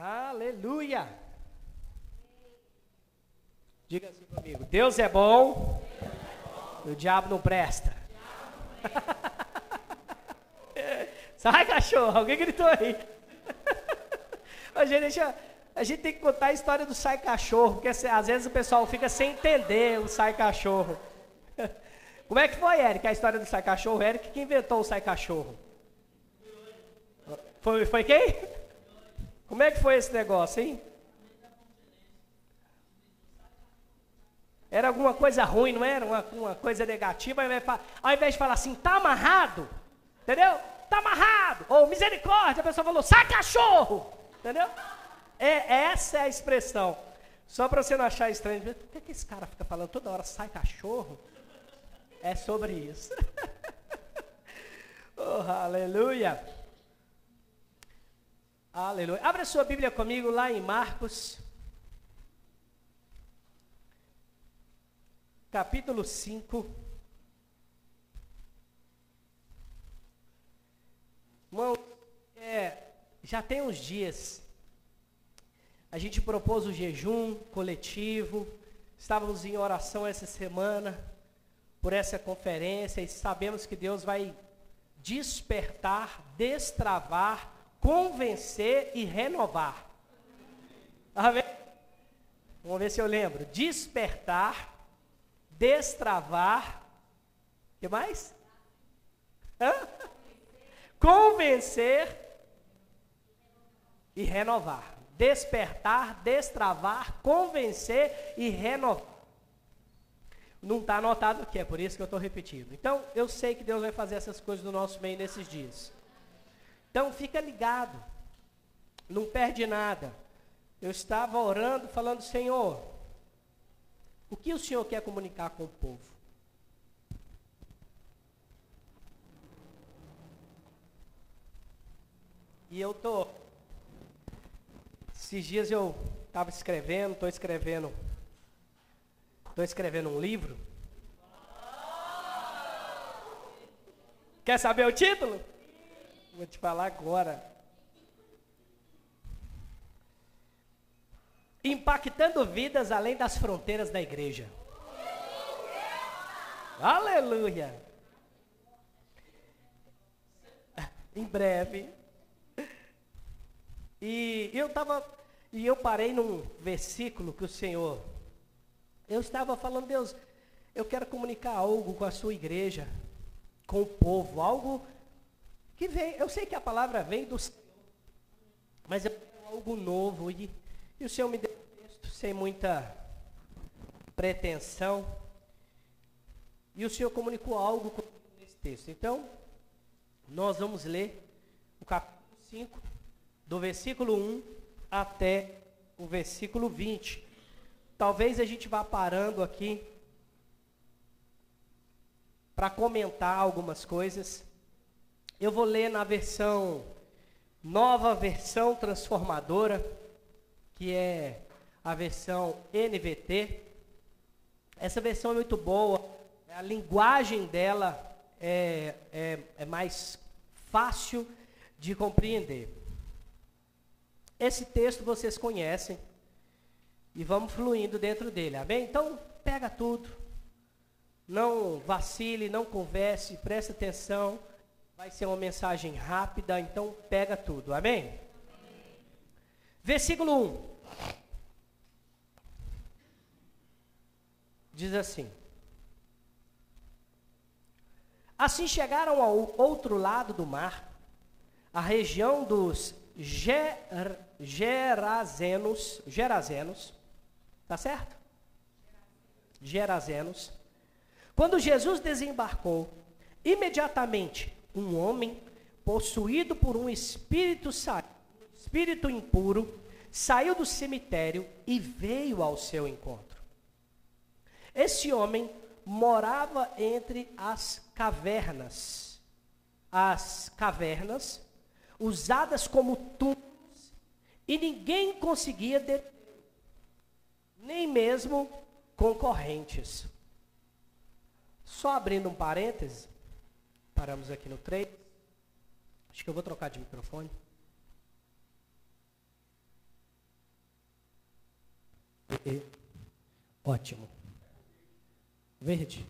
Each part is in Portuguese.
Aleluia! Diga assim comigo: Deus é bom, e o diabo não presta. Sai, cachorro! Alguém gritou aí. a, gente, deixa, a gente tem que contar a história do sai cachorro, porque às vezes o pessoal fica sem entender o sai cachorro. Como é que foi, Eric, a história do sai cachorro? Eric que inventou o sai cachorro. Foi, foi quem? Como é que foi esse negócio, hein? Era alguma coisa ruim, não era? Uma, uma coisa negativa. Ao invés, de, falar assim, tá amarrado, entendeu? Tá amarrado. Ou misericórdia, a pessoa falou, sai cachorro, entendeu? É, essa é a expressão. Só para você não achar estranho, por que, que esse cara fica falando toda hora, sai cachorro? É sobre isso. oh, aleluia. Aleluia. Abra sua Bíblia comigo lá em Marcos. Capítulo 5. Irmão, é, já tem uns dias. A gente propôs o jejum coletivo. Estávamos em oração essa semana por essa conferência e sabemos que Deus vai despertar, destravar, convencer e renovar. Amém? Vamos ver se eu lembro. Despertar, destravar, o que mais? Hã? Convencer e renovar. Despertar, destravar, convencer e renovar. Não está anotado aqui, é por isso que eu estou repetindo. Então, eu sei que Deus vai fazer essas coisas no nosso meio nesses dias. Então, fica ligado. Não perde nada. Eu estava orando, falando, Senhor, o que o Senhor quer comunicar com o povo? E eu tô. Esses dias eu estava escrevendo, estou escrevendo Estou escrevendo um livro. Quer saber o título? Vou te falar agora. Impactando vidas além das fronteiras da igreja. Aleluia! Em breve. E eu estava. E eu parei num versículo que o Senhor eu estava falando, Deus, eu quero comunicar algo com a sua igreja, com o povo, algo que vem. Eu sei que a palavra vem do Senhor, mas é algo novo. E, e o Senhor me deu um texto sem muita pretensão. E o Senhor comunicou algo nesse texto. Então, nós vamos ler o capítulo 5, do versículo 1 até o versículo 20. Talvez a gente vá parando aqui para comentar algumas coisas. Eu vou ler na versão nova versão transformadora, que é a versão NVT. Essa versão é muito boa, a linguagem dela é, é, é mais fácil de compreender. Esse texto vocês conhecem, e vamos fluindo dentro dele, amém? Então, pega tudo, não vacile, não converse, preste atenção, vai ser uma mensagem rápida, então pega tudo, amém? Versículo 1 diz assim: Assim chegaram ao outro lado do mar, a região dos Ger, Gerazenos, Gerazenos, Tá certo? Gerazenos. Quando Jesus desembarcou, imediatamente um homem possuído por um espírito, espírito impuro saiu do cemitério e veio ao seu encontro. Esse homem morava entre as cavernas. As cavernas usadas como túmulos e ninguém conseguia deter nem mesmo concorrentes. Só abrindo um parêntese, paramos aqui no 3. Acho que eu vou trocar de microfone. E, ótimo. Verde.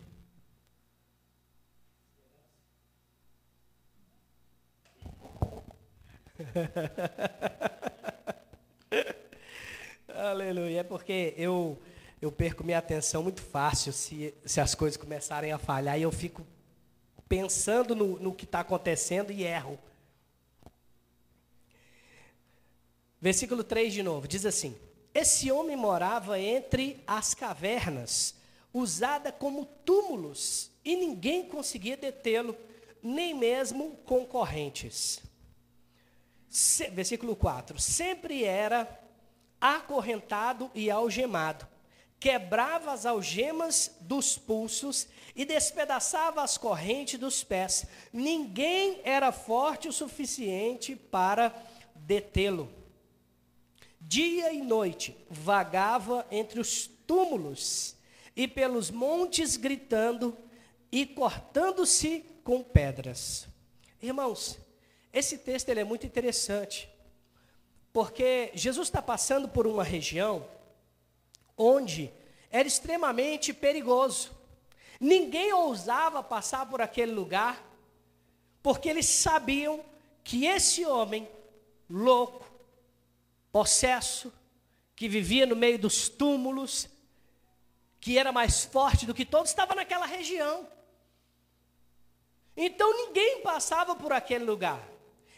Aleluia. É porque eu, eu perco minha atenção muito fácil se, se as coisas começarem a falhar e eu fico pensando no, no que está acontecendo e erro. Versículo 3 de novo, diz assim: Esse homem morava entre as cavernas, usada como túmulos, e ninguém conseguia detê-lo, nem mesmo concorrentes. Se, versículo 4: Sempre era acorrentado e algemado, quebrava as algemas dos pulsos e despedaçava as correntes dos pés. Ninguém era forte o suficiente para detê-lo. Dia e noite vagava entre os túmulos e pelos montes gritando e cortando-se com pedras. Irmãos, esse texto ele é muito interessante, porque Jesus está passando por uma região onde era extremamente perigoso. Ninguém ousava passar por aquele lugar, porque eles sabiam que esse homem louco, possesso, que vivia no meio dos túmulos, que era mais forte do que todos, estava naquela região. Então ninguém passava por aquele lugar.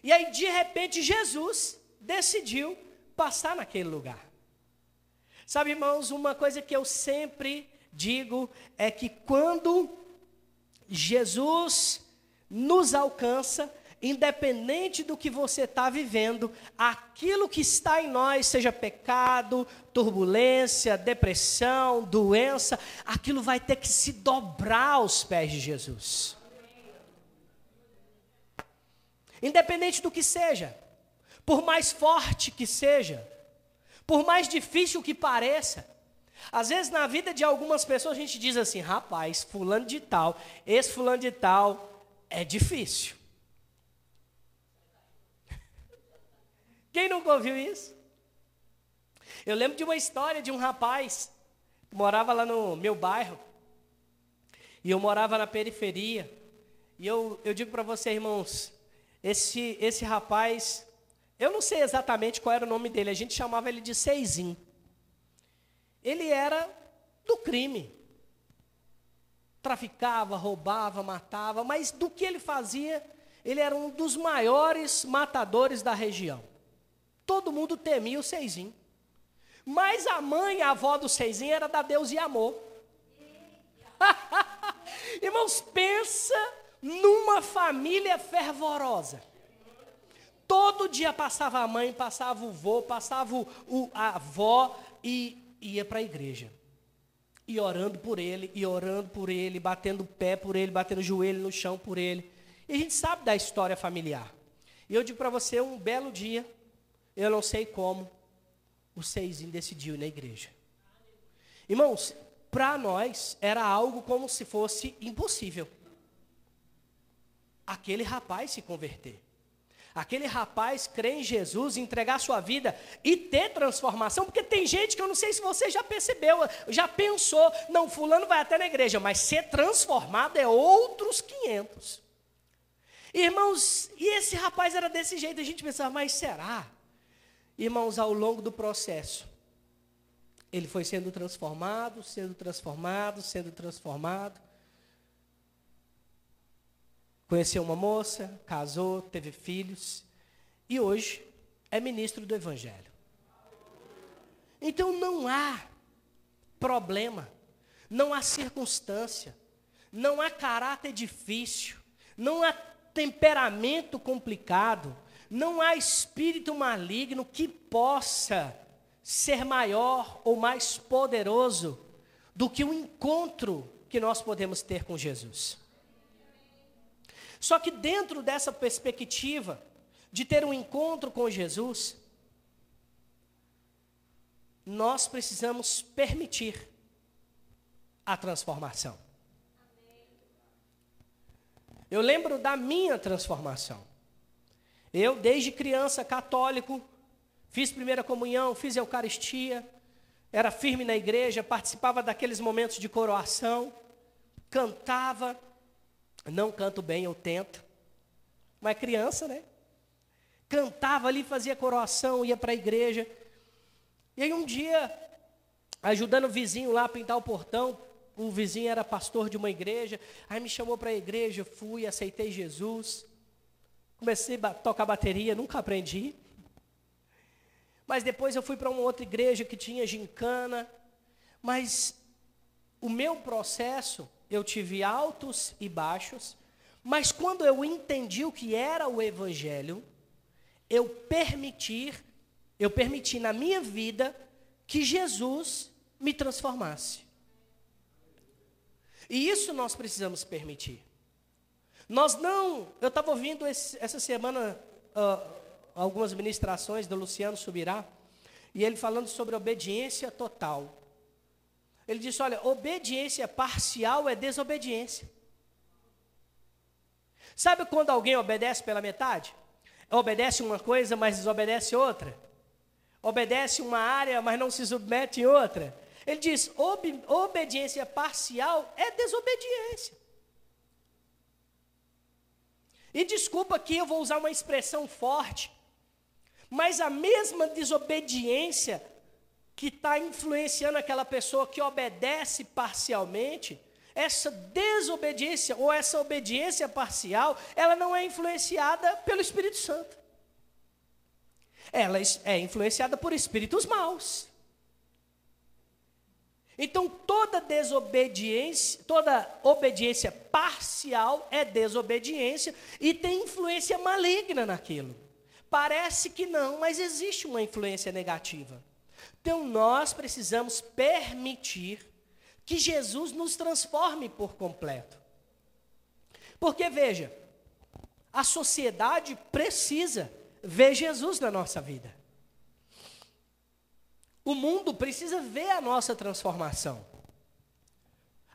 E aí, de repente, Jesus decidiu passar naquele lugar. Sabe, irmãos, uma coisa que eu sempre digo é que quando Jesus nos alcança, independente do que você está vivendo, aquilo que está em nós, seja pecado, turbulência, depressão, doença, aquilo vai ter que se dobrar aos pés de Jesus. Independente do que seja, por mais forte que seja, por mais difícil que pareça, às vezes na vida de algumas pessoas a gente diz assim, rapaz, fulano de tal, esse fulano de tal é difícil. Quem nunca ouviu isso? Eu lembro de uma história de um rapaz que morava lá no meu bairro. E eu morava na periferia. E eu, eu digo para você, irmãos, esse, esse rapaz, eu não sei exatamente qual era o nome dele, a gente chamava ele de Seizinho. Ele era do crime. Traficava, roubava, matava, mas do que ele fazia, ele era um dos maiores matadores da região. Todo mundo temia o Seizinho. Mas a mãe, a avó do Seizinho era da Deus e amor. Irmãos, pensa numa família fervorosa. Todo dia passava a mãe, passava o vô, passava o, o a avó e ia para a igreja. E orando por ele, e orando por ele, batendo pé por ele, batendo joelho no chão por ele. E a gente sabe da história familiar. E eu digo para você, um belo dia, eu não sei como, o Seizinho decidiu ir na igreja. Irmãos, para nós era algo como se fosse impossível. Aquele rapaz se converter. Aquele rapaz crer em Jesus, entregar sua vida e ter transformação, porque tem gente que eu não sei se você já percebeu, já pensou, não, fulano vai até na igreja, mas ser transformado é outros 500. Irmãos, e esse rapaz era desse jeito, a gente pensava, mas será? Irmãos, ao longo do processo, ele foi sendo transformado, sendo transformado, sendo transformado. Conheceu uma moça, casou, teve filhos e hoje é ministro do Evangelho. Então não há problema, não há circunstância, não há caráter difícil, não há temperamento complicado, não há espírito maligno que possa ser maior ou mais poderoso do que o encontro que nós podemos ter com Jesus. Só que dentro dessa perspectiva de ter um encontro com Jesus, nós precisamos permitir a transformação. Eu lembro da minha transformação. Eu, desde criança, católico, fiz primeira comunhão, fiz Eucaristia, era firme na igreja, participava daqueles momentos de coroação, cantava. Não canto bem, eu tento. Mas criança, né? Cantava ali, fazia coroação, ia para a igreja. E aí um dia, ajudando o vizinho lá a pintar o portão, o vizinho era pastor de uma igreja, aí me chamou para a igreja, fui, aceitei Jesus. Comecei a tocar bateria, nunca aprendi. Mas depois eu fui para uma outra igreja que tinha gincana. Mas o meu processo, eu tive altos e baixos. Mas quando eu entendi o que era o evangelho, eu permitir, eu permiti na minha vida que Jesus me transformasse. E isso nós precisamos permitir. Nós não. Eu estava ouvindo esse, essa semana uh, algumas ministrações do Luciano Subirá, e ele falando sobre obediência total. Ele disse: olha, obediência parcial é desobediência. Sabe quando alguém obedece pela metade? Obedece uma coisa, mas desobedece outra. Obedece uma área, mas não se submete em outra. Ele diz: ob obediência parcial é desobediência. E desculpa que eu vou usar uma expressão forte, mas a mesma desobediência que está influenciando aquela pessoa que obedece parcialmente, essa desobediência ou essa obediência parcial, ela não é influenciada pelo Espírito Santo. Ela é influenciada por espíritos maus. Então toda desobediência, toda obediência parcial é desobediência e tem influência maligna naquilo. Parece que não, mas existe uma influência negativa. Então nós precisamos permitir que Jesus nos transforme por completo. Porque veja, a sociedade precisa ver Jesus na nossa vida. O mundo precisa ver a nossa transformação.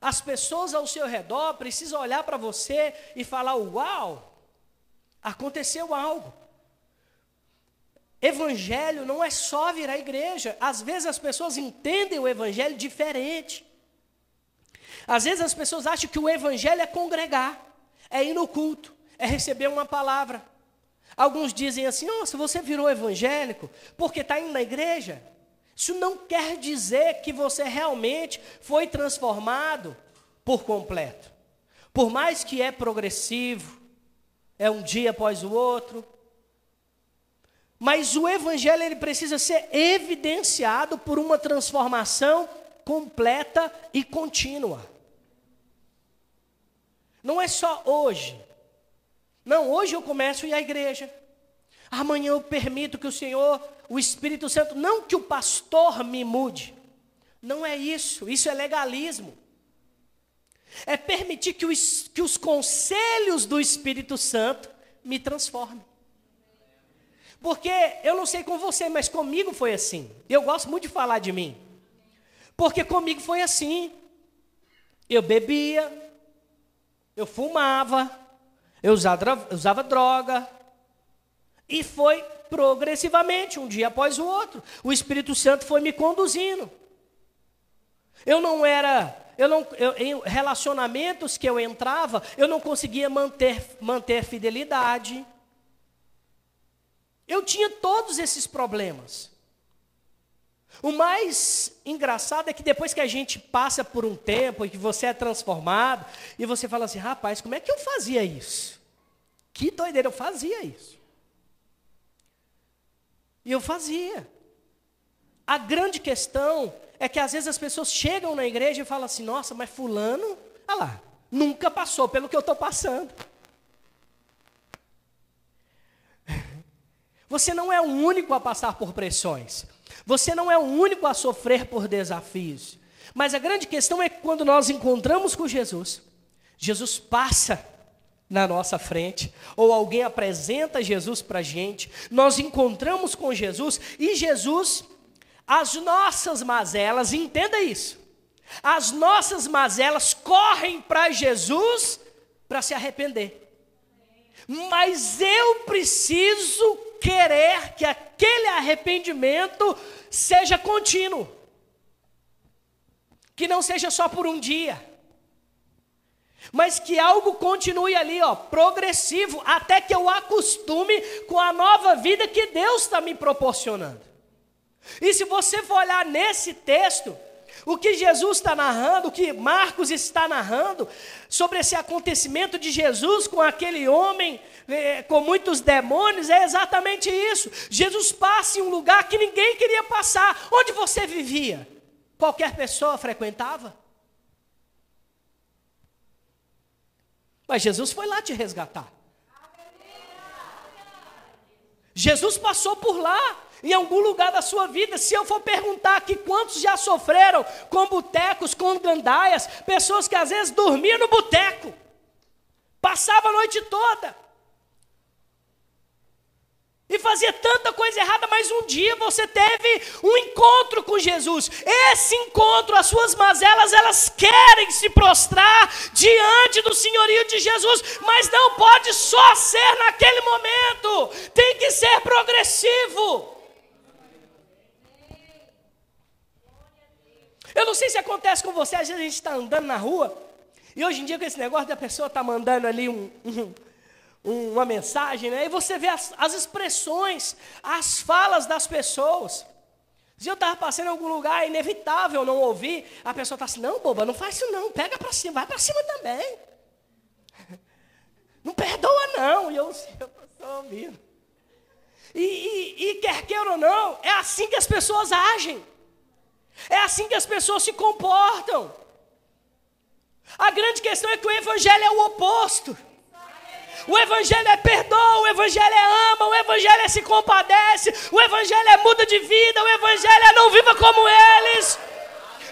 As pessoas ao seu redor precisam olhar para você e falar: Uau, aconteceu algo. Evangelho não é só vir à igreja. Às vezes as pessoas entendem o evangelho diferente. Às vezes as pessoas acham que o evangelho é congregar, é ir no culto, é receber uma palavra. Alguns dizem assim: nossa, você virou evangélico porque está indo na igreja? Isso não quer dizer que você realmente foi transformado por completo. Por mais que é progressivo, é um dia após o outro, mas o evangelho ele precisa ser evidenciado por uma transformação completa e contínua. Não é só hoje. Não, hoje eu começo a ir à igreja. Amanhã eu permito que o Senhor, o Espírito Santo, não que o pastor me mude. Não é isso, isso é legalismo. É permitir que os, que os conselhos do Espírito Santo me transformem. Porque eu não sei com você, mas comigo foi assim. Eu gosto muito de falar de mim. Porque comigo foi assim. Eu bebia, eu fumava, eu usava, usava droga. E foi progressivamente, um dia após o outro. O Espírito Santo foi me conduzindo. Eu não era, eu não, eu, em relacionamentos que eu entrava, eu não conseguia manter, manter fidelidade. Eu tinha todos esses problemas. O mais engraçado é que depois que a gente passa por um tempo e que você é transformado, e você fala assim: rapaz, como é que eu fazia isso? Que doideira, eu fazia isso. E eu fazia. A grande questão é que às vezes as pessoas chegam na igreja e falam assim: nossa, mas Fulano, olha lá, nunca passou pelo que eu estou passando. Você não é o único a passar por pressões. Você não é o único a sofrer por desafios. Mas a grande questão é que quando nós encontramos com Jesus, Jesus passa na nossa frente, ou alguém apresenta Jesus para a gente, nós encontramos com Jesus e Jesus, as nossas mazelas, entenda isso, as nossas mazelas correm para Jesus para se arrepender. Mas eu preciso querer que aquele arrependimento seja contínuo. que não seja só por um dia, mas que algo continue ali, ó, progressivo, até que eu acostume com a nova vida que Deus está me proporcionando. E se você for olhar nesse texto, o que Jesus está narrando, o que Marcos está narrando, sobre esse acontecimento de Jesus com aquele homem com muitos demônios, é exatamente isso. Jesus passa em um lugar que ninguém queria passar. Onde você vivia? Qualquer pessoa frequentava? Mas Jesus foi lá te resgatar. Jesus passou por lá em algum lugar da sua vida. Se eu for perguntar aqui quantos já sofreram com botecos, com gandaias, pessoas que às vezes dormiam no boteco, passava a noite toda. E fazia tanta coisa errada, mas um dia você teve um encontro com Jesus. Esse encontro, as suas mazelas, elas querem se prostrar diante do senhorio de Jesus, mas não pode só ser naquele momento, tem que ser progressivo. Eu não sei se acontece com você, às vezes a gente está andando na rua, e hoje em dia com esse negócio da pessoa estar tá mandando ali um, um, uma mensagem, né? E você vê as, as expressões, as falas das pessoas. Se eu estava passando em algum lugar, é inevitável não ouvir, a pessoa está assim, não, boba, não faz isso não, pega para cima, vai para cima também. Não perdoa não, e eu estou ouvindo. E, e, e quer queira ou não, é assim que as pessoas agem. É assim que as pessoas se comportam. A grande questão é que o Evangelho é o oposto. O Evangelho é perdoa, o Evangelho é ama, o Evangelho é se compadece, o Evangelho é muda de vida, o Evangelho é não viva como eles.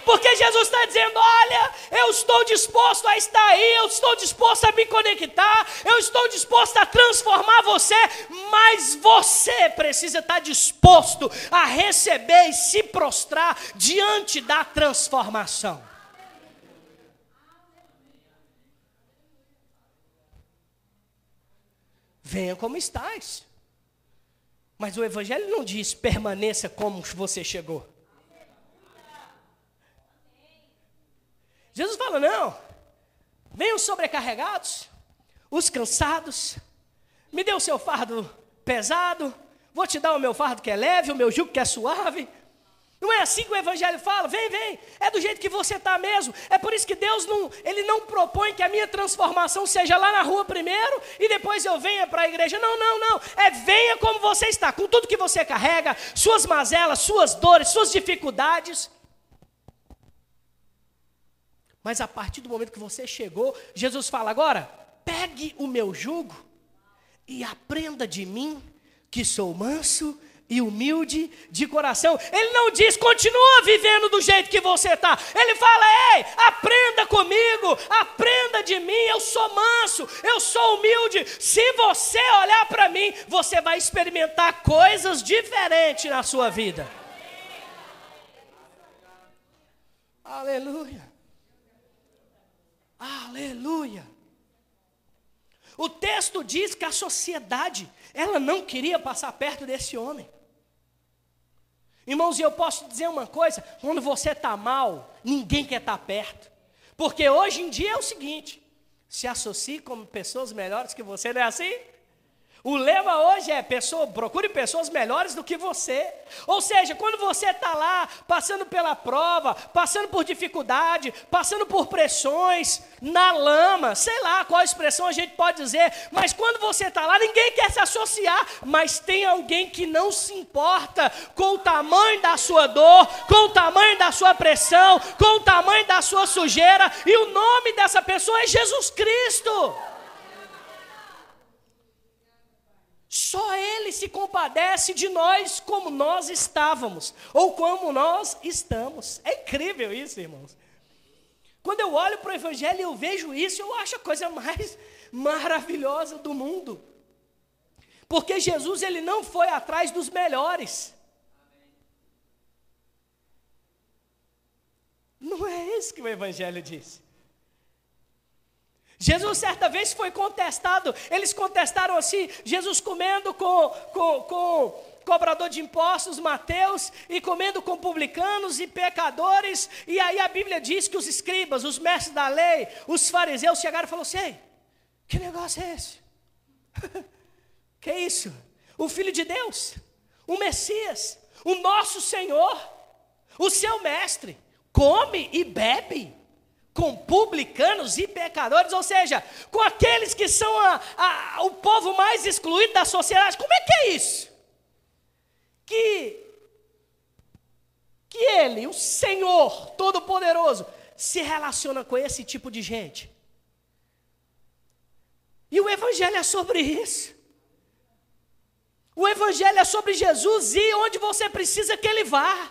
Porque Jesus está dizendo: olha, eu estou disposto a estar aí, eu estou disposto a me conectar, eu estou disposto a transformar você, mas você precisa estar disposto a receber e se prostrar diante da transformação. Venha como estás. Mas o Evangelho não diz permaneça como você chegou. Jesus fala: não, venham sobrecarregados, os cansados, me dê o seu fardo pesado, vou te dar o meu fardo que é leve, o meu jugo que é suave. Não é assim que o Evangelho fala? Vem, vem, é do jeito que você está mesmo. É por isso que Deus não, Ele não propõe que a minha transformação seja lá na rua primeiro e depois eu venha para a igreja. Não, não, não. É venha como você está, com tudo que você carrega, suas mazelas, suas dores, suas dificuldades. Mas a partir do momento que você chegou, Jesus fala: agora, pegue o meu jugo e aprenda de mim, que sou manso e humilde de coração. Ele não diz, continua vivendo do jeito que você está. Ele fala, ei, aprenda comigo, aprenda de mim. Eu sou manso, eu sou humilde. Se você olhar para mim, você vai experimentar coisas diferentes na sua vida. Aleluia. Aleluia. O texto diz que a sociedade, ela não queria passar perto desse homem. Irmãos, eu posso dizer uma coisa: quando você está mal, ninguém quer estar tá perto. Porque hoje em dia é o seguinte: se associe com pessoas melhores que você, não é assim? O lema hoje é pessoa, procure pessoas melhores do que você. Ou seja, quando você está lá passando pela prova, passando por dificuldade, passando por pressões, na lama, sei lá qual expressão a gente pode dizer, mas quando você está lá, ninguém quer se associar, mas tem alguém que não se importa com o tamanho da sua dor, com o tamanho da sua pressão, com o tamanho da sua sujeira, e o nome dessa pessoa é Jesus Cristo. Só Ele se compadece de nós como nós estávamos, ou como nós estamos. É incrível isso, irmãos. Quando eu olho para o Evangelho e eu vejo isso, eu acho a coisa mais maravilhosa do mundo. Porque Jesus ele não foi atrás dos melhores. Não é isso que o Evangelho diz. Jesus certa vez foi contestado, eles contestaram assim, Jesus comendo com, com, com cobrador de impostos, Mateus, e comendo com publicanos e pecadores. E aí a Bíblia diz que os escribas, os mestres da lei, os fariseus chegaram e falaram assim: que negócio é esse? que é isso? O Filho de Deus, o Messias, o nosso Senhor, o seu mestre, come e bebe com publicanos e pecadores, ou seja, com aqueles que são a, a, o povo mais excluído da sociedade. Como é que é isso? Que, que ele, o Senhor Todo-Poderoso, se relaciona com esse tipo de gente. E o Evangelho é sobre isso. O Evangelho é sobre Jesus e onde você precisa que ele vá.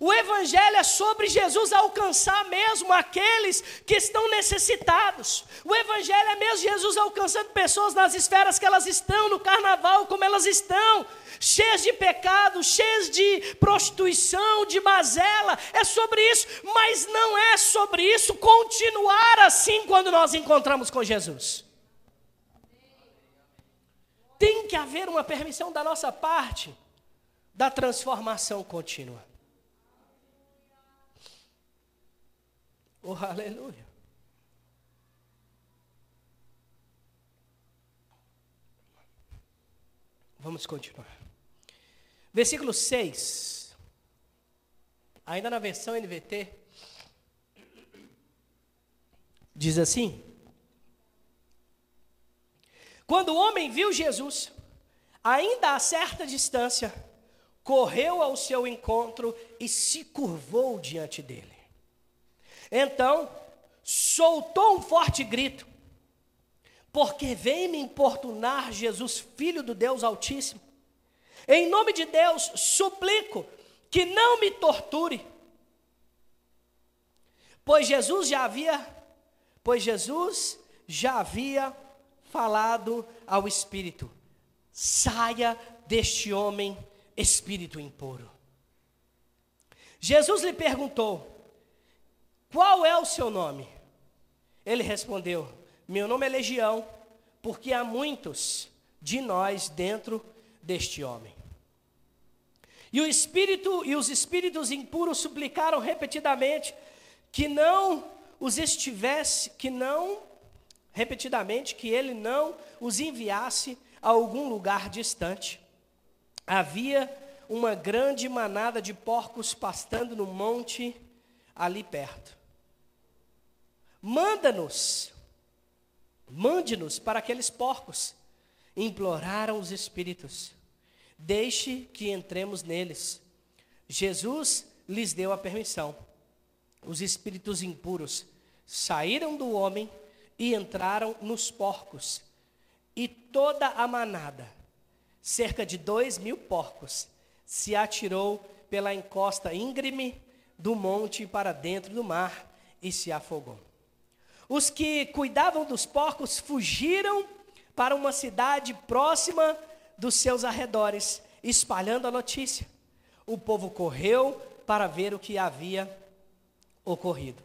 O Evangelho é sobre Jesus alcançar mesmo aqueles que estão necessitados. O Evangelho é mesmo Jesus alcançando pessoas nas esferas que elas estão, no carnaval, como elas estão, cheias de pecado, cheias de prostituição, de mazela. É sobre isso, mas não é sobre isso continuar assim quando nós encontramos com Jesus. Tem que haver uma permissão da nossa parte da transformação contínua. Oh, aleluia. Vamos continuar. Versículo 6. Ainda na versão NVT. Diz assim: Quando o homem viu Jesus, ainda a certa distância, correu ao seu encontro e se curvou diante dele. Então, soltou um forte grito, porque vem me importunar Jesus, filho do Deus Altíssimo. Em nome de Deus, suplico que não me torture. Pois Jesus já havia, pois Jesus já havia falado ao espírito: saia deste homem, espírito impuro. Jesus lhe perguntou: qual é o seu nome? Ele respondeu: Meu nome é Legião, porque há muitos de nós dentro deste homem. E o espírito e os espíritos impuros suplicaram repetidamente que não os estivesse, que não repetidamente que ele não os enviasse a algum lugar distante. Havia uma grande manada de porcos pastando no monte ali perto. Manda-nos, mande-nos para aqueles porcos. Imploraram os espíritos. Deixe que entremos neles. Jesus lhes deu a permissão. Os espíritos impuros saíram do homem e entraram nos porcos. E toda a manada, cerca de dois mil porcos, se atirou pela encosta íngreme do monte para dentro do mar e se afogou. Os que cuidavam dos porcos fugiram para uma cidade próxima dos seus arredores, espalhando a notícia. O povo correu para ver o que havia ocorrido.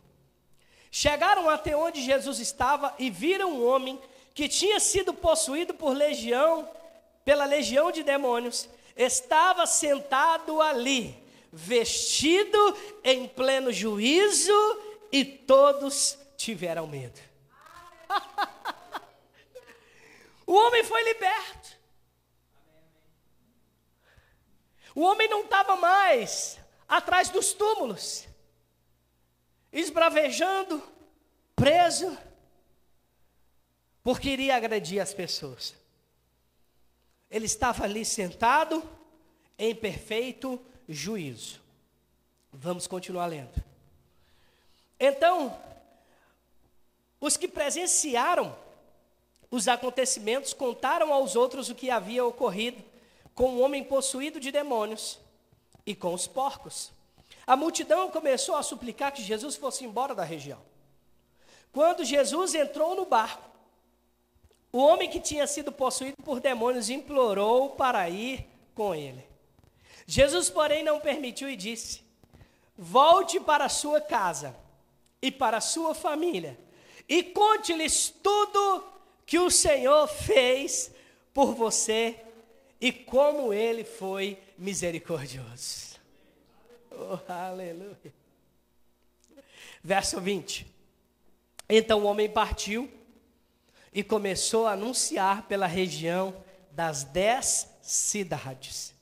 Chegaram até onde Jesus estava e viram um homem que tinha sido possuído por legião, pela legião de demônios, estava sentado ali, vestido em pleno juízo, e todos tiveram medo. o homem foi liberto. O homem não estava mais atrás dos túmulos, esbravejando, preso, porque iria agredir as pessoas. Ele estava ali sentado em perfeito juízo. Vamos continuar lendo. Então, os que presenciaram os acontecimentos contaram aos outros o que havia ocorrido com o homem possuído de demônios e com os porcos. A multidão começou a suplicar que Jesus fosse embora da região. Quando Jesus entrou no barco, o homem que tinha sido possuído por demônios implorou para ir com ele. Jesus, porém, não permitiu e disse: Volte para sua casa e para sua família e conte-lhes tudo que o Senhor fez por você e como ele foi misericordioso. Oh, aleluia. Verso 20. Então o homem partiu e começou a anunciar pela região das dez cidades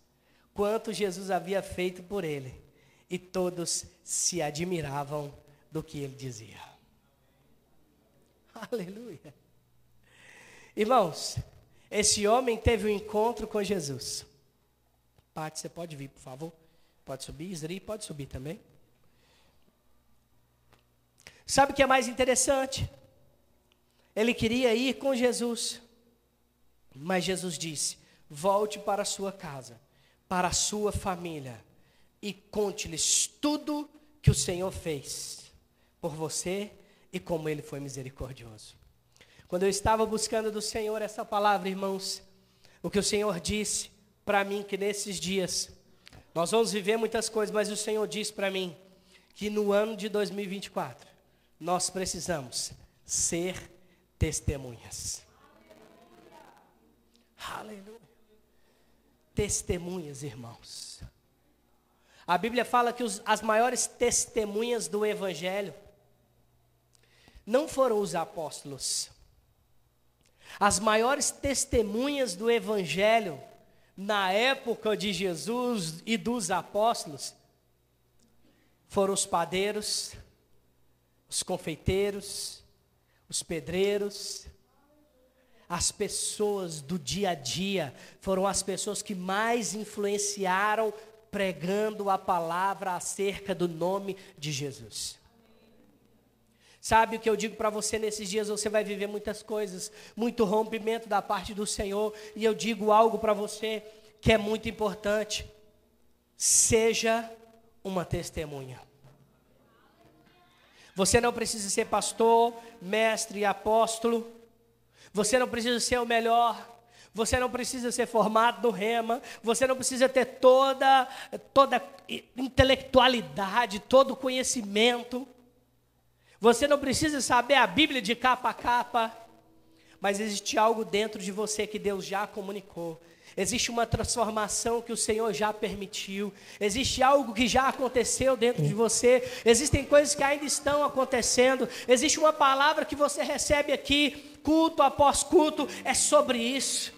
quanto Jesus havia feito por ele, e todos se admiravam do que ele dizia. Aleluia. Irmãos, esse homem teve um encontro com Jesus. Pati, você pode vir, por favor? Pode subir, Isri, pode subir também. Sabe o que é mais interessante? Ele queria ir com Jesus, mas Jesus disse: volte para a sua casa, para a sua família, e conte-lhes tudo que o Senhor fez por você e como ele foi misericordioso. Quando eu estava buscando do Senhor essa palavra, irmãos, o que o Senhor disse para mim que nesses dias nós vamos viver muitas coisas, mas o Senhor disse para mim que no ano de 2024 nós precisamos ser testemunhas. Aleluia. Testemunhas, irmãos. A Bíblia fala que os, as maiores testemunhas do Evangelho não foram os apóstolos. As maiores testemunhas do Evangelho na época de Jesus e dos apóstolos foram os padeiros, os confeiteiros, os pedreiros, as pessoas do dia a dia foram as pessoas que mais influenciaram pregando a palavra acerca do nome de Jesus. Sabe o que eu digo para você nesses dias? Você vai viver muitas coisas, muito rompimento da parte do Senhor, e eu digo algo para você que é muito importante. Seja uma testemunha. Você não precisa ser pastor, mestre apóstolo. Você não precisa ser o melhor. Você não precisa ser formado no rema. Você não precisa ter toda, toda intelectualidade, todo conhecimento. Você não precisa saber a Bíblia de capa a capa, mas existe algo dentro de você que Deus já comunicou. Existe uma transformação que o Senhor já permitiu. Existe algo que já aconteceu dentro de você. Existem coisas que ainda estão acontecendo. Existe uma palavra que você recebe aqui, culto após culto, é sobre isso.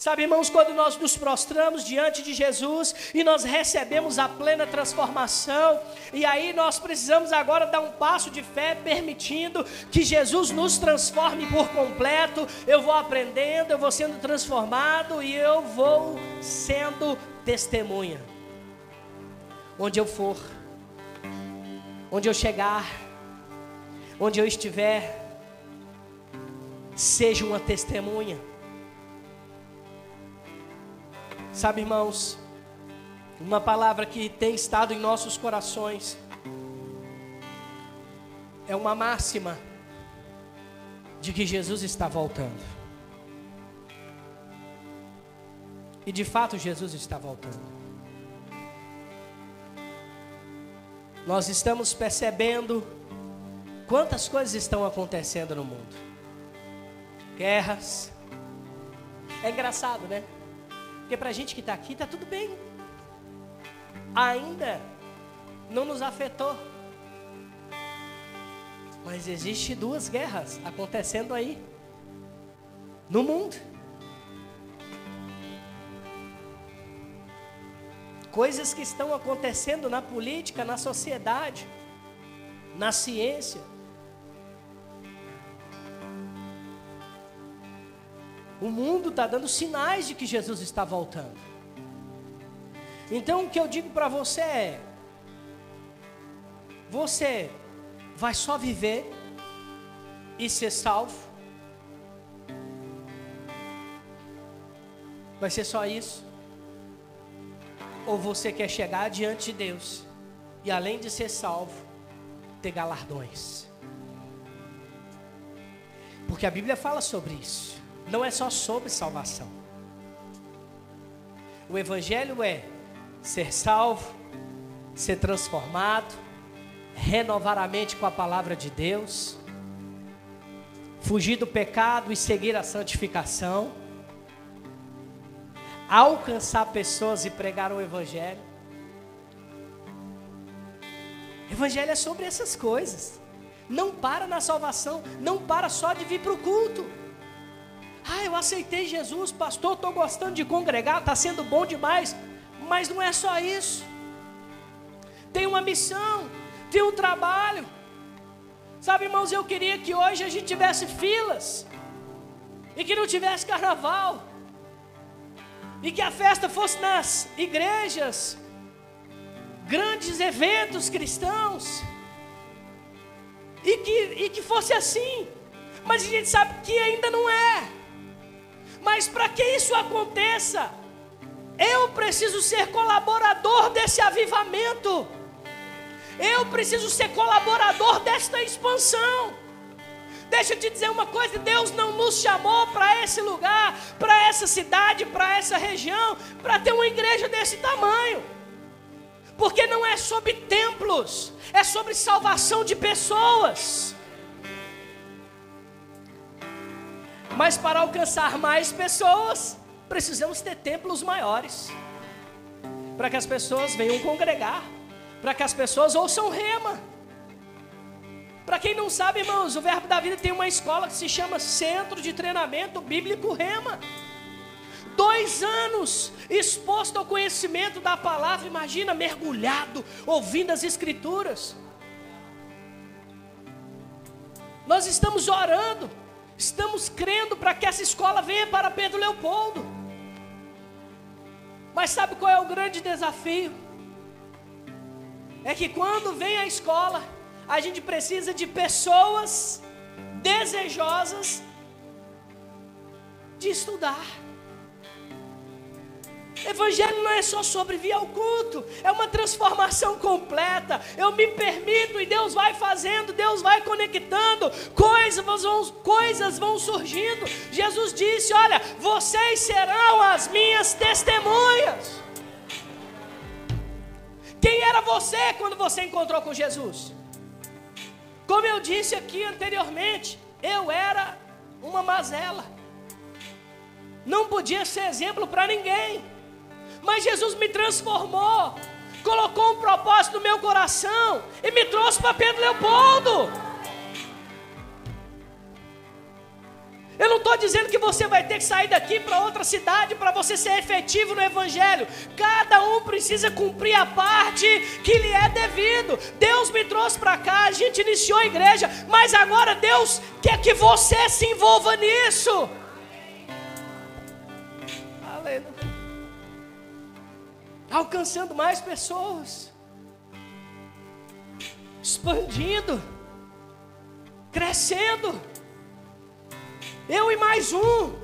Sabe, irmãos, quando nós nos prostramos diante de Jesus e nós recebemos a plena transformação, e aí nós precisamos agora dar um passo de fé, permitindo que Jesus nos transforme por completo. Eu vou aprendendo, eu vou sendo transformado e eu vou sendo testemunha. Onde eu for, onde eu chegar, onde eu estiver, seja uma testemunha Sabe, irmãos, uma palavra que tem estado em nossos corações é uma máxima de que Jesus está voltando. E de fato Jesus está voltando. Nós estamos percebendo quantas coisas estão acontecendo no mundo. Guerras. É engraçado, né? Porque para a gente que está aqui, está tudo bem. Ainda não nos afetou. Mas existe duas guerras acontecendo aí no mundo. Coisas que estão acontecendo na política, na sociedade, na ciência. O mundo está dando sinais de que Jesus está voltando. Então o que eu digo para você é: você vai só viver e ser salvo? Vai ser só isso? Ou você quer chegar diante de Deus e além de ser salvo, ter galardões? Porque a Bíblia fala sobre isso não é só sobre salvação. O Evangelho é ser salvo, ser transformado, renovar a mente com a palavra de Deus, fugir do pecado e seguir a santificação, alcançar pessoas e pregar o Evangelho. Evangelho é sobre essas coisas. Não para na salvação, não para só de vir para o culto. Ah, eu aceitei Jesus, pastor, estou gostando de congregar, está sendo bom demais. Mas não é só isso. Tem uma missão, tem um trabalho. Sabe, irmãos, eu queria que hoje a gente tivesse filas e que não tivesse carnaval e que a festa fosse nas igrejas, grandes eventos cristãos, e que, e que fosse assim, mas a gente sabe que ainda não é. Mas para que isso aconteça, eu preciso ser colaborador desse avivamento, eu preciso ser colaborador desta expansão. Deixa eu te dizer uma coisa: Deus não nos chamou para esse lugar, para essa cidade, para essa região, para ter uma igreja desse tamanho. Porque não é sobre templos, é sobre salvação de pessoas. Mas para alcançar mais pessoas, precisamos ter templos maiores. Para que as pessoas venham congregar, para que as pessoas ouçam rema. Para quem não sabe, irmãos, o Verbo da Vida tem uma escola que se chama Centro de Treinamento Bíblico Rema. Dois anos exposto ao conhecimento da palavra, imagina, mergulhado, ouvindo as Escrituras. Nós estamos orando, estamos crendo para que essa escola venha para Pedro Leopoldo. Mas sabe qual é o grande desafio? É que quando vem a escola, a gente precisa de pessoas desejosas de estudar. Evangelho não é só sobre vir ao culto, é uma transformação completa. Eu me permito e Deus vai fazendo, Deus vai conectando, coisas vão, coisas vão surgindo. Jesus disse: Olha, vocês serão as minhas testemunhas. Quem era você quando você encontrou com Jesus? Como eu disse aqui anteriormente, eu era uma mazela. Não podia ser exemplo para ninguém. Mas Jesus me transformou, colocou um propósito no meu coração e me trouxe para Pedro Leopoldo. Eu não estou dizendo que você vai ter que sair daqui para outra cidade para você ser efetivo no Evangelho. Cada um precisa cumprir a parte que lhe é devido. Deus me trouxe para cá, a gente iniciou a igreja, mas agora Deus quer que você se envolva nisso. Alcançando mais pessoas, expandindo, crescendo. Eu e mais um.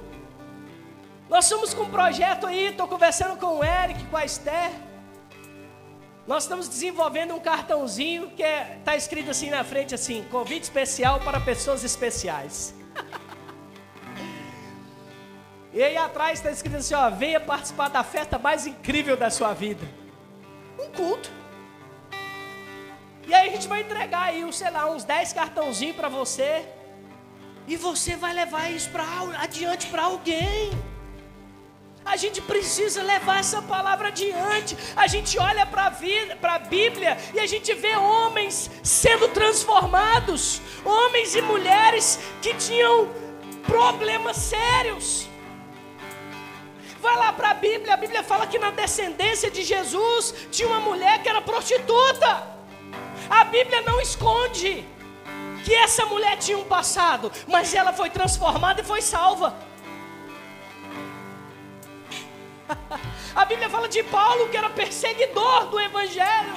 Nós estamos com um projeto aí, estou conversando com o Eric, com a Esther. Nós estamos desenvolvendo um cartãozinho que está é, tá escrito assim na frente assim, convite especial para pessoas especiais. E aí atrás está escrito assim, ó, venha participar da festa mais incrível da sua vida. Um culto. E aí a gente vai entregar aí, sei lá, uns 10 cartãozinhos para você. E você vai levar isso para adiante para alguém. A gente precisa levar essa palavra adiante. A gente olha para a Bíblia e a gente vê homens sendo transformados, homens e mulheres que tinham problemas sérios. Vai lá para a Bíblia, a Bíblia fala que na descendência de Jesus tinha uma mulher que era prostituta. A Bíblia não esconde que essa mulher tinha um passado, mas ela foi transformada e foi salva. A Bíblia fala de Paulo que era perseguidor do Evangelho,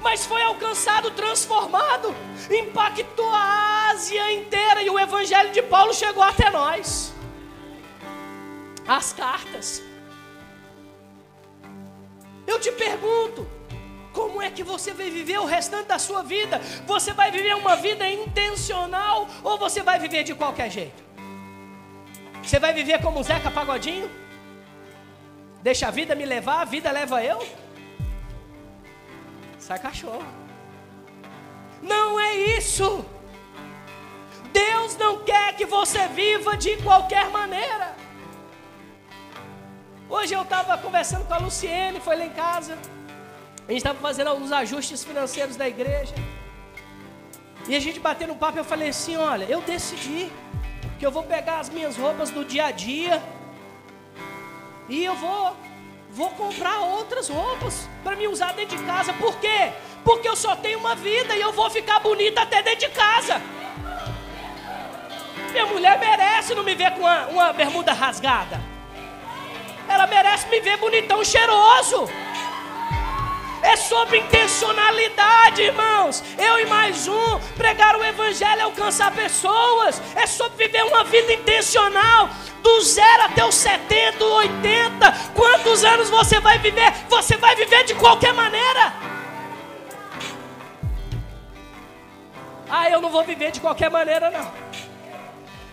mas foi alcançado, transformado, impactou a Ásia inteira e o Evangelho de Paulo chegou até nós. As cartas. Eu te pergunto, como é que você vai viver o restante da sua vida? Você vai viver uma vida intencional ou você vai viver de qualquer jeito? Você vai viver como Zeca Pagodinho? Deixa a vida me levar, a vida leva eu? Sai cachorro. Não é isso. Deus não quer que você viva de qualquer maneira. Hoje eu estava conversando com a Luciene, foi lá em casa. A gente estava fazendo alguns ajustes financeiros da igreja. E a gente batendo um papo, eu falei assim: olha, eu decidi que eu vou pegar as minhas roupas do dia a dia e eu vou vou comprar outras roupas para me usar dentro de casa. Por quê? Porque eu só tenho uma vida e eu vou ficar bonita até dentro de casa. Minha mulher merece não me ver com uma, uma bermuda rasgada. Ela merece me ver bonitão, cheiroso. É sobre intencionalidade, irmãos. Eu e mais um, pregar o Evangelho, alcançar pessoas. É sobre viver uma vida intencional. Do zero até os 70, 80. Quantos anos você vai viver? Você vai viver de qualquer maneira. Ah, eu não vou viver de qualquer maneira, não.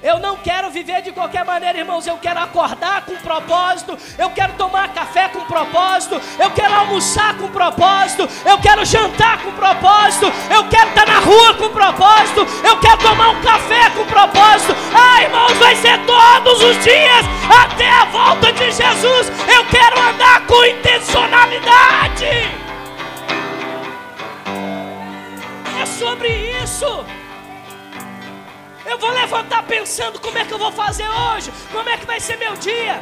Eu não quero viver de qualquer maneira, irmãos. Eu quero acordar com propósito. Eu quero tomar café com propósito. Eu quero almoçar com propósito. Eu quero jantar com propósito. Eu quero estar na rua com propósito. Eu quero tomar um café com propósito. Ah, irmãos, vai ser todos os dias até a volta de Jesus. Eu quero andar com intencionalidade. É sobre isso. Eu vou levantar pensando como é que eu vou fazer hoje, como é que vai ser meu dia.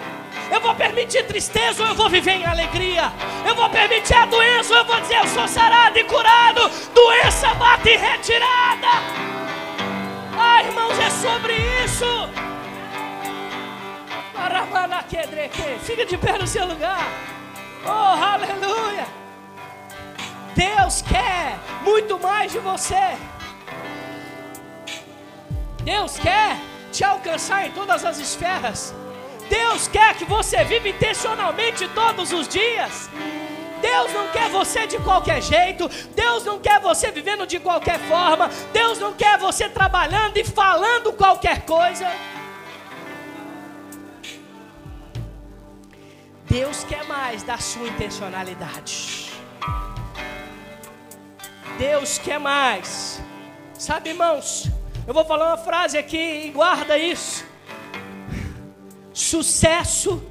Eu vou permitir tristeza ou eu vou viver em alegria? Eu vou permitir a doença ou eu vou dizer eu sou sarado e curado? Doença bate em retirada. Ah, irmãos, é sobre isso. Fica de pé no seu lugar. Oh, aleluia. Deus quer muito mais de você. Deus quer te alcançar em todas as esferas. Deus quer que você viva intencionalmente todos os dias. Deus não quer você de qualquer jeito. Deus não quer você vivendo de qualquer forma. Deus não quer você trabalhando e falando qualquer coisa. Deus quer mais da sua intencionalidade. Deus quer mais. Sabe, irmãos? Eu vou falar uma frase aqui e guarda isso. Sucesso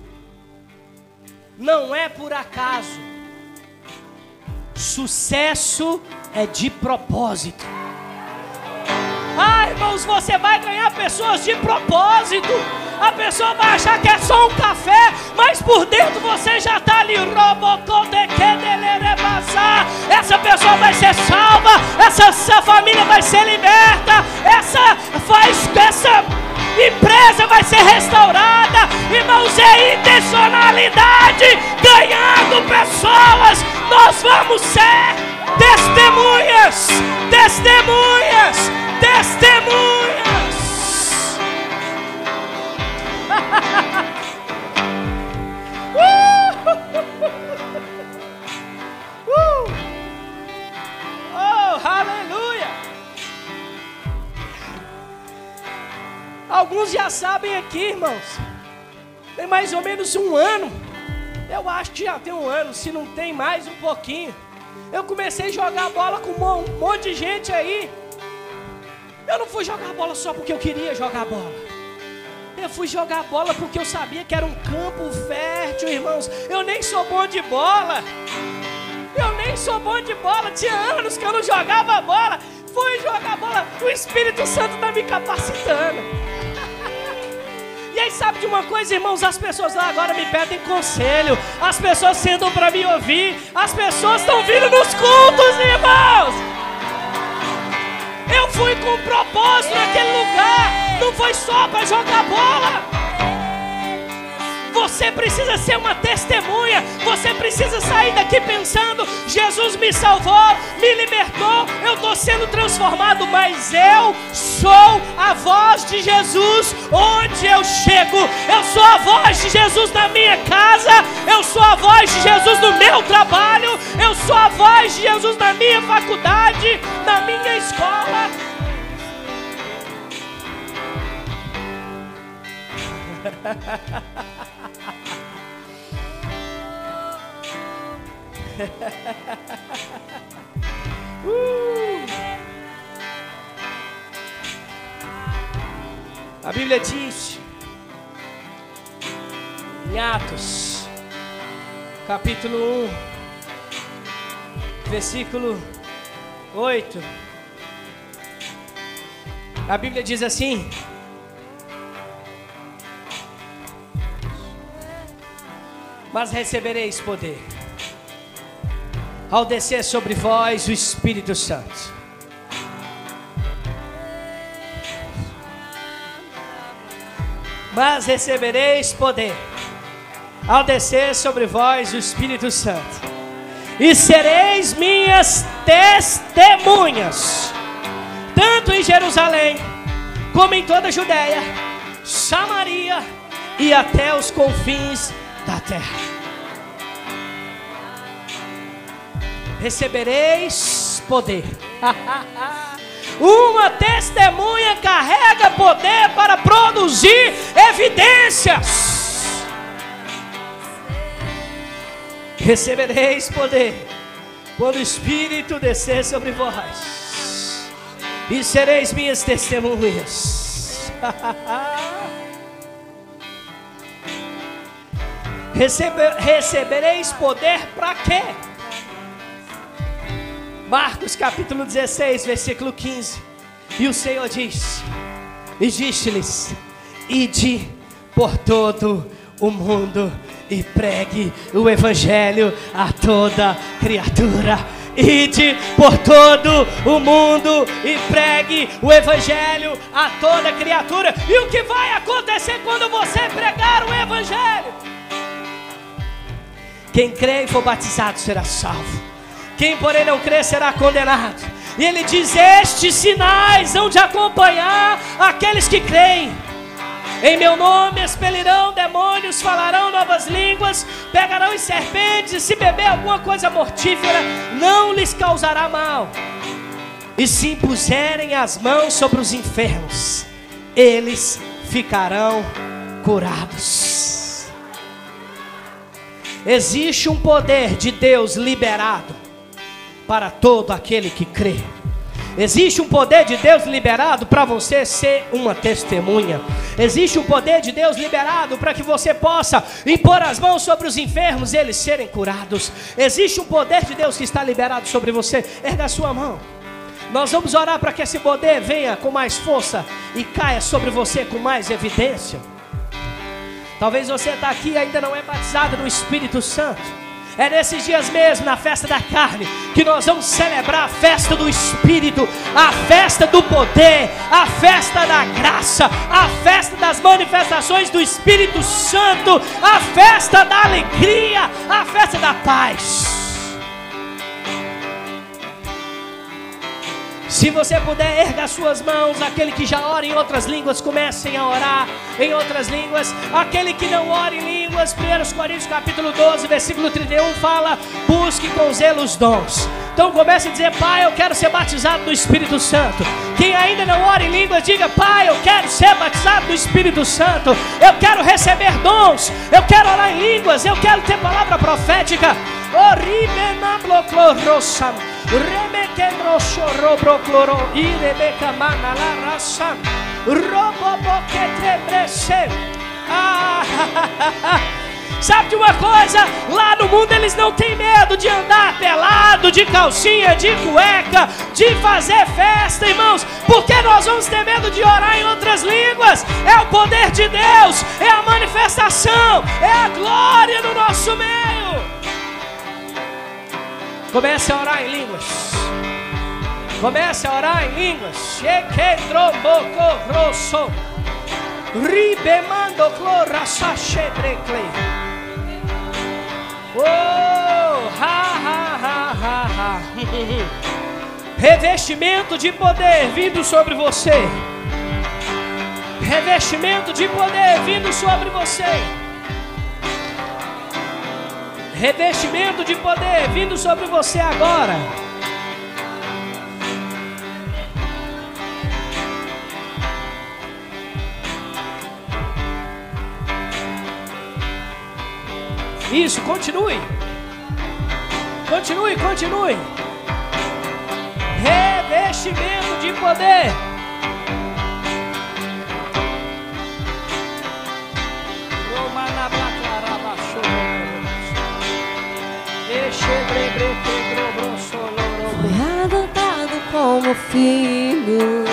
não é por acaso. Sucesso é de propósito. Ah, irmãos, você vai ganhar pessoas de propósito. A pessoa vai achar que é só um café, mas por dentro você já está ali. Essa pessoa vai ser salva, essa, essa família vai ser liberta, essa, faz, essa empresa vai ser restaurada. Irmãos, é intencionalidade ganhando pessoas. Nós vamos ser testemunhas, testemunhas, testemunhas. uh! uh! Oh, aleluia! Alguns já sabem aqui, irmãos. Tem mais ou menos um ano. Eu acho que já tem um ano, se não tem mais um pouquinho. Eu comecei a jogar bola com um monte de gente aí. Eu não fui jogar bola só porque eu queria jogar bola. Eu fui jogar bola porque eu sabia que era um campo fértil, irmãos. Eu nem sou bom de bola. Eu nem sou bom de bola. Tinha anos que eu não jogava bola. Fui jogar bola. O Espírito Santo está me capacitando. E aí, sabe de uma coisa, irmãos? As pessoas lá agora me pedem conselho. As pessoas sentam para me ouvir. As pessoas estão vindo nos cultos, irmãos. Fui com propósito naquele lugar. Não foi só para jogar bola. Você precisa ser uma testemunha. Você precisa sair daqui pensando: Jesus me salvou, me libertou, eu estou sendo transformado, mas eu sou a voz de Jesus onde eu chego. Eu sou a voz de Jesus na minha casa. Eu sou a voz de Jesus no meu trabalho. Eu sou a voz de Jesus na minha faculdade, na minha escola. uh! A Bíblia diz em Atos capítulo 1, versículo 8. A Bíblia diz assim: Mas recebereis poder ao descer sobre vós o Espírito Santo. Mas recebereis poder ao descer sobre vós o Espírito Santo, e sereis minhas testemunhas, tanto em Jerusalém, como em toda a Judéia, Samaria e até os confins da terra. Recebereis poder. Uma testemunha carrega poder para produzir evidências. recebereis poder quando o Espírito descer sobre vós, e sereis minhas testemunhas. Recebe, recebereis poder para quê? Marcos capítulo 16, versículo 15. E o Senhor diz: E disse-lhes: Ide por todo o mundo e pregue o Evangelho a toda criatura. Ide por todo o mundo e pregue o Evangelho a toda criatura. E o que vai acontecer quando você pregar o Evangelho? Quem crê e for batizado será salvo. Quem, porém, não crê será condenado. E ele diz: Estes sinais hão de acompanhar aqueles que creem. Em meu nome expelirão demônios, falarão novas línguas, pegarão em serpentes, e se beber alguma coisa mortífera, não lhes causará mal. E se impuserem as mãos sobre os enfermos, eles ficarão curados. Existe um poder de Deus liberado para todo aquele que crê. Existe um poder de Deus liberado para você ser uma testemunha. Existe um poder de Deus liberado para que você possa impor as mãos sobre os enfermos e eles serem curados. Existe um poder de Deus que está liberado sobre você. Erga a sua mão. Nós vamos orar para que esse poder venha com mais força e caia sobre você com mais evidência. Talvez você está aqui e ainda não é batizado no Espírito Santo. É nesses dias mesmo, na festa da carne, que nós vamos celebrar a festa do Espírito, a festa do poder, a festa da graça, a festa das manifestações do Espírito Santo, a festa da alegria, a festa da paz. Se você puder, erga suas mãos. Aquele que já ora em outras línguas, comecem a orar em outras línguas. Aquele que não ora em línguas, 1 Coríntios capítulo 12, versículo 31 fala: busque com zelo os dons. Então comece a dizer, Pai, eu quero ser batizado do Espírito Santo. Quem ainda não ora em línguas, diga, Pai, eu quero ser batizado do Espírito Santo. Eu quero receber dons. Eu quero orar em línguas. Eu quero ter palavra profética. Roboboquetrebrece. Ah, Sabe de uma coisa? Lá no mundo eles não têm medo de andar pelado, de calcinha, de cueca, de fazer festa, irmãos. Porque nós vamos ter medo de orar em outras línguas? É o poder de Deus, é a manifestação, é a glória no nosso meio. Comece a orar em línguas. Comece a orar em línguas. Shekedromboco Ribemando clora sachedrecle. Oh, ha, ha, ha, ha, ha. Revestimento de poder vindo sobre você. Revestimento de poder vindo sobre você revestimento de poder vindo sobre você agora. Isso, continue. Continue, continue. Revestimento de poder. Foi adotado como filho.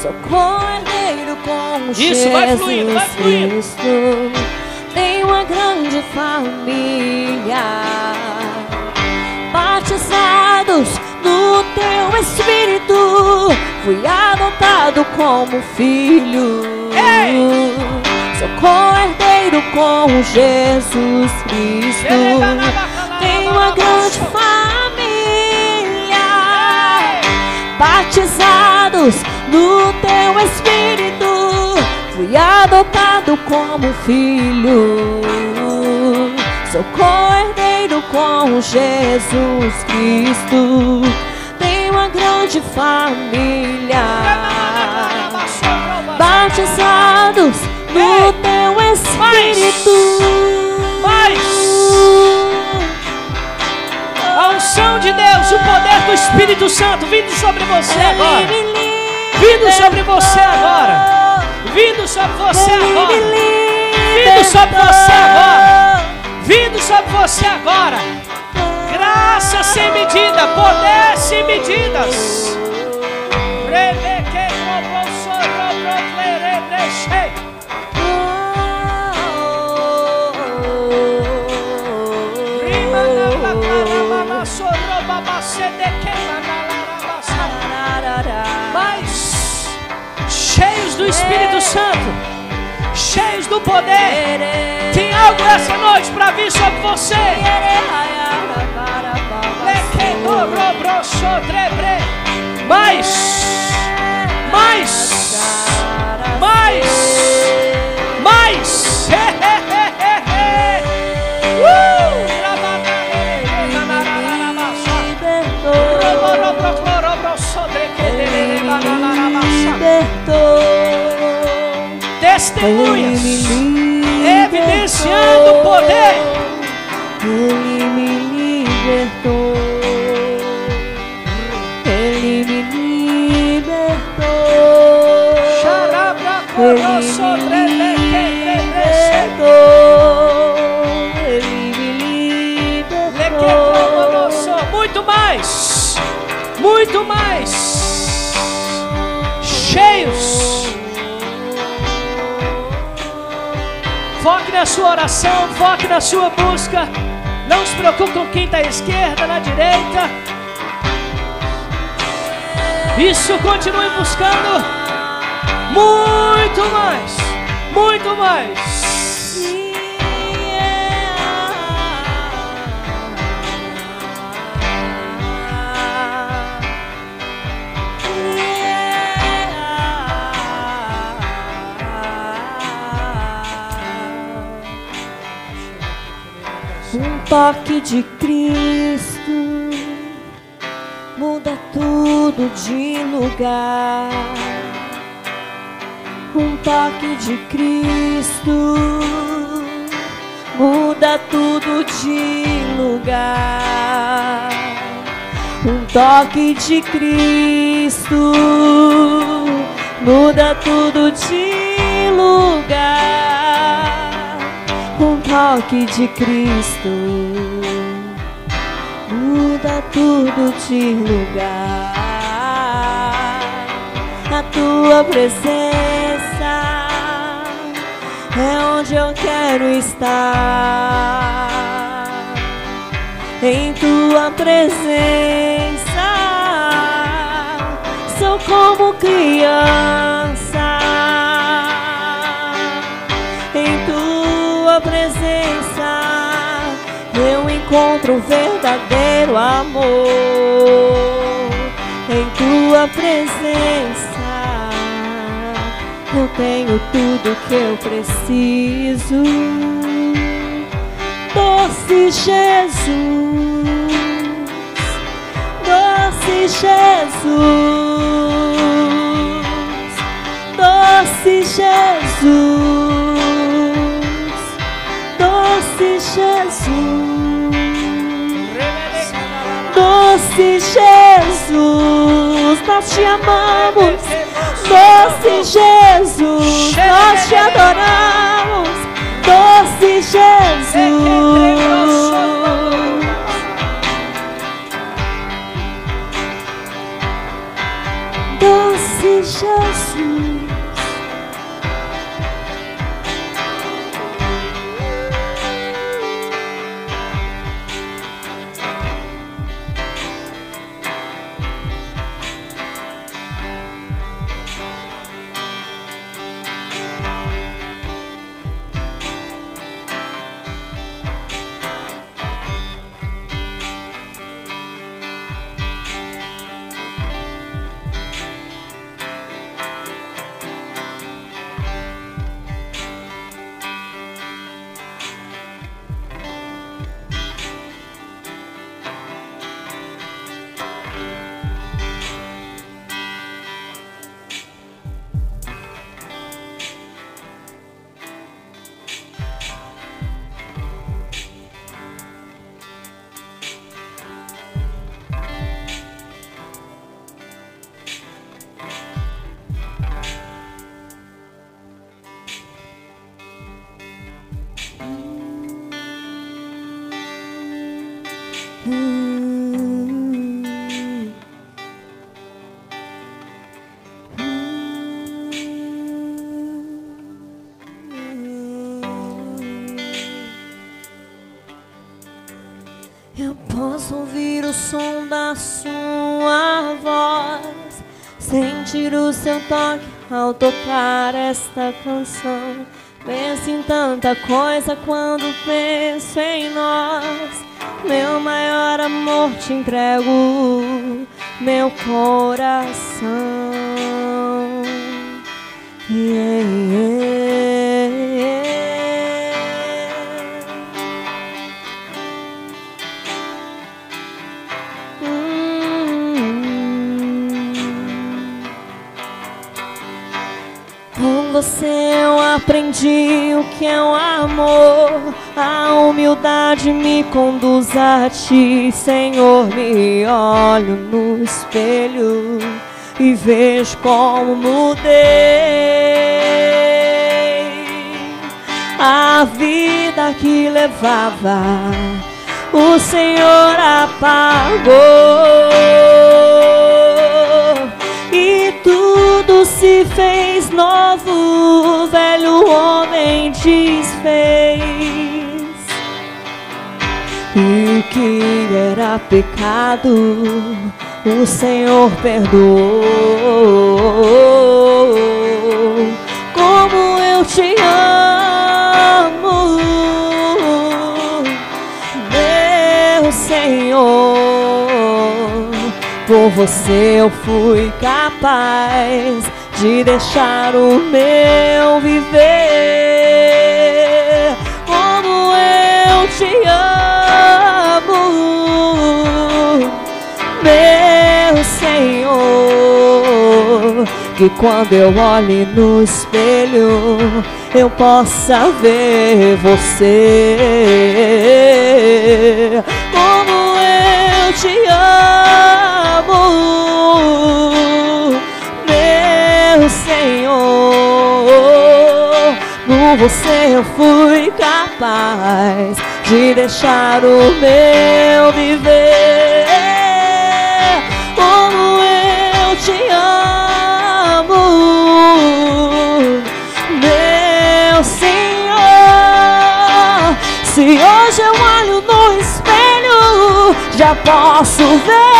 Sou co-herdeiro com Isso, Jesus vai fluindo, vai fluindo. Cristo. Tem uma grande família. Batizados no teu espírito. Fui adotado como filho. Ei! Sou co-herdeiro com Jesus Cristo. Tem uma grande família batizados no teu espírito. Fui adotado como filho. Sou co-herdeiro com Jesus Cristo. Tem uma grande família. Batizados no teu espírito. A unção de Deus, o poder do Espírito Santo vindo sobre você agora. Vindo sobre você agora. Vindo sobre você agora. Vindo sobre você agora. Vindo sobre você agora. Graça sem medida, poder sem medidas. Rebeque, do Espírito Santo, cheios do poder. Tem algo essa noite para vir sobre você. Mais, mais, mais, mais. Uh! Testemunhas evidenciando o poder. Na sua oração, foque na sua busca. Não se preocupe com quem está à esquerda, na direita. Isso, continue buscando muito mais, muito mais. Toque de Cristo muda tudo de lugar. Um toque de Cristo muda tudo de lugar. Um toque de Cristo muda tudo de lugar. Toque de Cristo muda tudo de lugar. A tua presença é onde eu quero estar. Em tua presença sou como criança. Encontro o verdadeiro amor. Em tua presença eu tenho tudo que eu preciso. Doce Jesus, doce Jesus, doce Jesus, doce Jesus, Doce Jesus, nós te amamos. Doce Jesus, nós te adoramos. Doce Jesus. Doce Jesus. Da sua voz, sentir o seu toque ao tocar esta canção. Penso em tanta coisa quando penso em nós. Meu maior amor te entrego, meu coração. Aprendi o que é o amor. A humildade me conduz a ti, Senhor. Me olho no espelho e vejo como mudei. A vida que levava, o Senhor apagou se fez novo, o velho homem desfez. E o que era pecado, o Senhor perdoou. Como eu te amo, você eu fui capaz de deixar o meu viver. Como eu te amo, meu Senhor. Que quando eu olhe no espelho, eu possa ver você. Por você eu fui capaz de deixar o meu viver. Como eu te amo, meu Senhor. Se hoje eu olho no espelho, já posso ver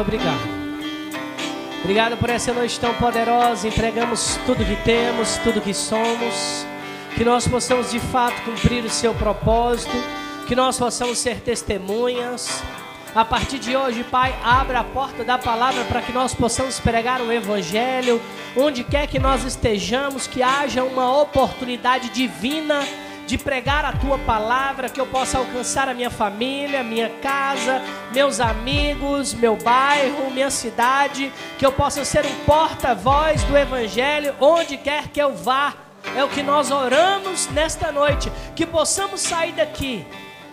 muito obrigado. Obrigado por essa noite tão poderosa. Entregamos tudo que temos, tudo que somos. Que nós possamos de fato cumprir o seu propósito. Que nós possamos ser testemunhas. A partir de hoje, Pai, abra a porta da palavra para que nós possamos pregar o Evangelho. Onde quer que nós estejamos, que haja uma oportunidade divina de pregar a tua palavra, que eu possa alcançar a minha família, minha casa, meus amigos, meu bairro, minha cidade, que eu possa ser um porta-voz do Evangelho onde quer que eu vá. É o que nós oramos nesta noite, que possamos sair daqui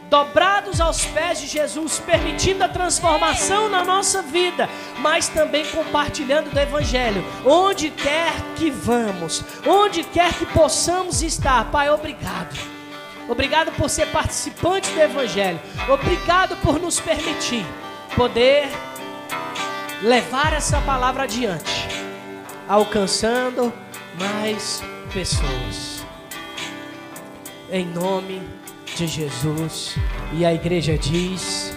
dobrados aos pés de Jesus, permitindo a transformação na nossa vida, mas também compartilhando do Evangelho, onde quer que vamos, onde quer que possamos estar. Pai, obrigado. Obrigado por ser participante do Evangelho. Obrigado por nos permitir poder levar essa palavra adiante, alcançando mais pessoas. Em nome de Jesus. E a igreja diz.